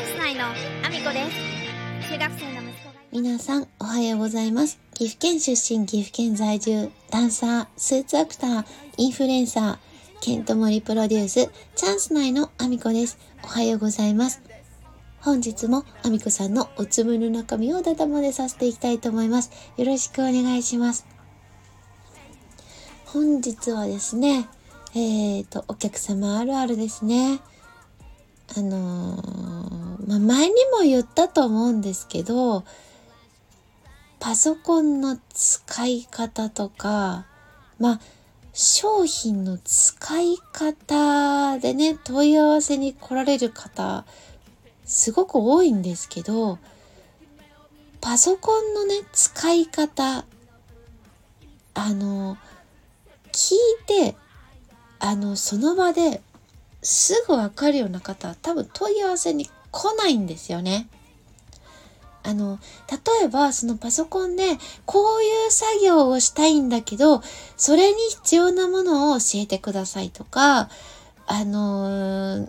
ンス内のアミコです中学生の息子が皆さん、おはようございます。岐阜県出身、岐阜県在住、ダンサー、スーツアクター、インフルエンサー、ケントモリプロデュース、チャンス内のアミコです。おはようございます。本日もアミコさんのおつむの中身をダダ漏れさせていきたいと思います。よろしくお願いします。本日はですね、えーと、お客様あるあるですね。あのーまあ、前にも言ったと思うんですけど、パソコンの使い方とか、まあ、商品の使い方でね、問い合わせに来られる方、すごく多いんですけど、パソコンのね、使い方、あの、聞いて、あの、その場ですぐわかるような方多分問い合わせに来ないんですよね。あの、例えばそのパソコンでこういう作業をしたいんだけど、それに必要なものを教えてくださいとか、あの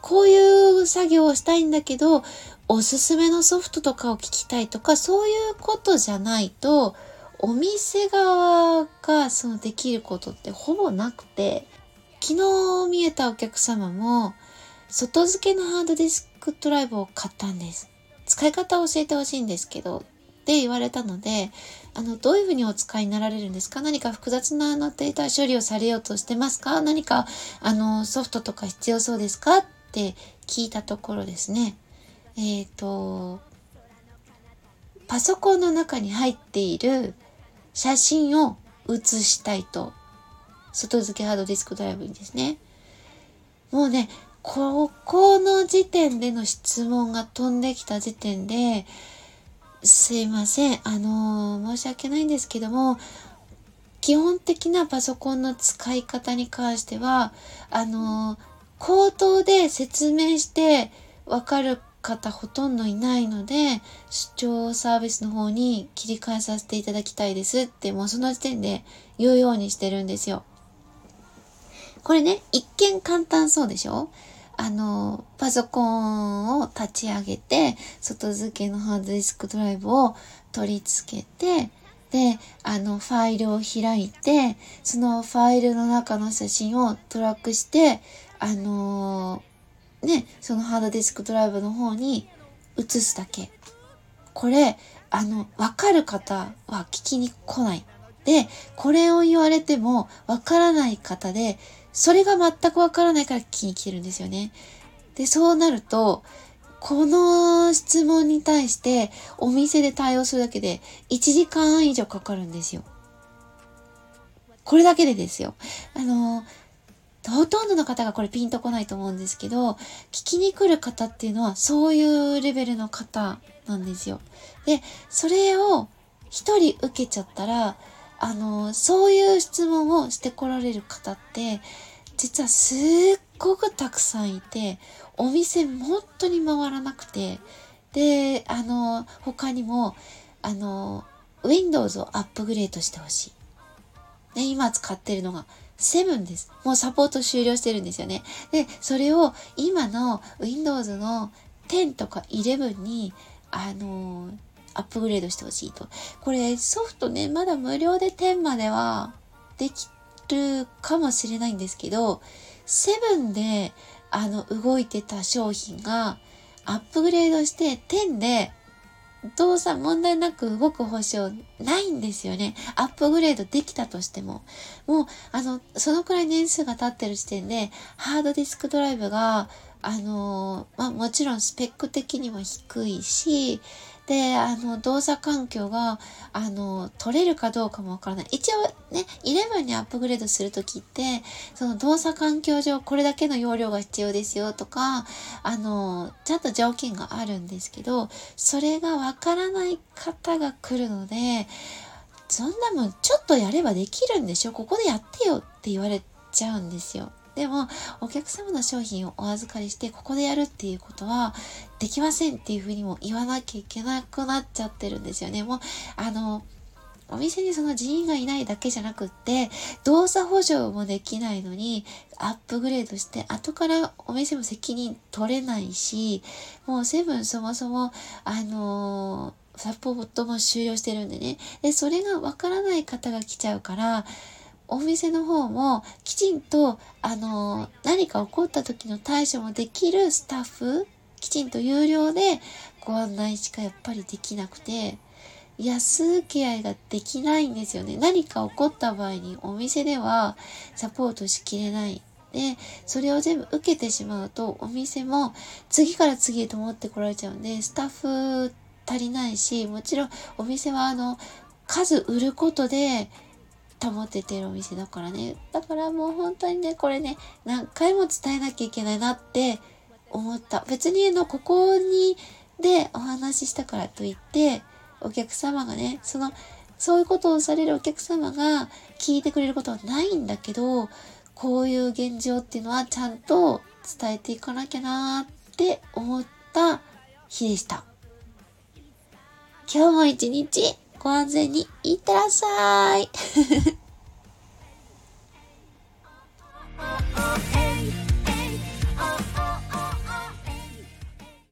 こういう作業をしたいんだけど、おすすめのソフトとかを聞きたいとか、そういうことじゃないと、お店側がそのできることってほぼなくて、昨日見えたお客様も、外付けのハードディスクドライブを買ったんです。使い方を教えてほしいんですけど、って言われたので、あの、どういうふうにお使いになられるんですか？何か複雑なのデータ処理をされようとしてますか？何か、あの、ソフトとか必要そうですか？って聞いたところですね。えっ、ー、と、パソコンの中に入っている写真を写したいと。外付けハードディスクドライブにですね。もうね、ここの時点での質問が飛んできた時点で、すいません。あの、申し訳ないんですけども、基本的なパソコンの使い方に関しては、あの、口頭で説明してわかる方ほとんどいないので、出張サービスの方に切り替えさせていただきたいですって、もうその時点で言うようにしてるんですよ。これね、一見簡単そうでしょ？あの、パソコンを立ち上げて、外付けのハードディスクドライブを取り付けて、で、あの、ファイルを開いて、そのファイルの中の写真をトラックして、あのー、ね、そのハードディスクドライブの方に移すだけ。これ、あの、わかる方は聞きに来ない。で、これを言われてもわからない方で、それが全くわからないから聞きに来てるんですよね。で、そうなると、この質問に対してお店で対応するだけで1時間以上かかるんですよ。これだけでですよ。あの、ほとんどの方がこれピンとこないと思うんですけど、聞きに来る方っていうのはそういうレベルの方なんですよ。で、それを一人受けちゃったら、あの、そういう質問をしてこられる方って、実はすっごくたくさんいて、お店本当に回らなくて、で、あの、他にも、あの、Windows をアップグレードしてほしい。で、今使ってるのが7です。もうサポート終了してるんですよね。で、それを今の Windows の10とか11に、あの、アップグレードしてほしいと。これソフトね、まだ無料で10まではできるかもしれないんですけど、7であの動いてた商品がアップグレードして10で動作問題なく動く保証ないんですよね。アップグレードできたとしても。もう、あの、そのくらい年数が経ってる時点で、ハードディスクドライブが、あの、まあ、もちろんスペック的にも低いし、で、あの、動作環境が、あの、取れるかどうかもわからない。一応ね、11にアップグレードするときって、その動作環境上これだけの容量が必要ですよとか、あの、ちゃんと条件があるんですけど、それがわからない方が来るので、そんなもんちょっとやればできるんでしょ？ここでやってよって言われちゃうんですよ。でも、お客様の商品をお預かりして、ここでやるっていうことは、できませんっていうふうにも言わなきゃいけなくなっちゃってるんですよね。もう、あの、お店にその人員がいないだけじゃなくって、動作補助もできないのに、アップグレードして、後からお店も責任取れないし、もうセブンそもそも、あのー、サポートも終了してるんでね。で、それがわからない方が来ちゃうから、お店の方もきちんと、あの、何か起こった時の対処もできるスタッフ、きちんと有料でご案内しかやっぱりできなくて、安ケアができないんですよね。何か起こった場合にお店ではサポートしきれない。で、それを全部受けてしまうとお店も次から次へと思ってこられちゃうんで、スタッフ足りないし、もちろんお店はあの、数売ることで保ててるお店だからね。だからもう本当にね、これね、何回も伝えなきゃいけないなって思った。別にあの、ここにでお話ししたからといって、お客様がね、その、そういうことをされるお客様が聞いてくれることはないんだけど、こういう現状っていうのはちゃんと伝えていかなきゃなーって思った日でした。今日も一日ご安全にいってらっしゃい。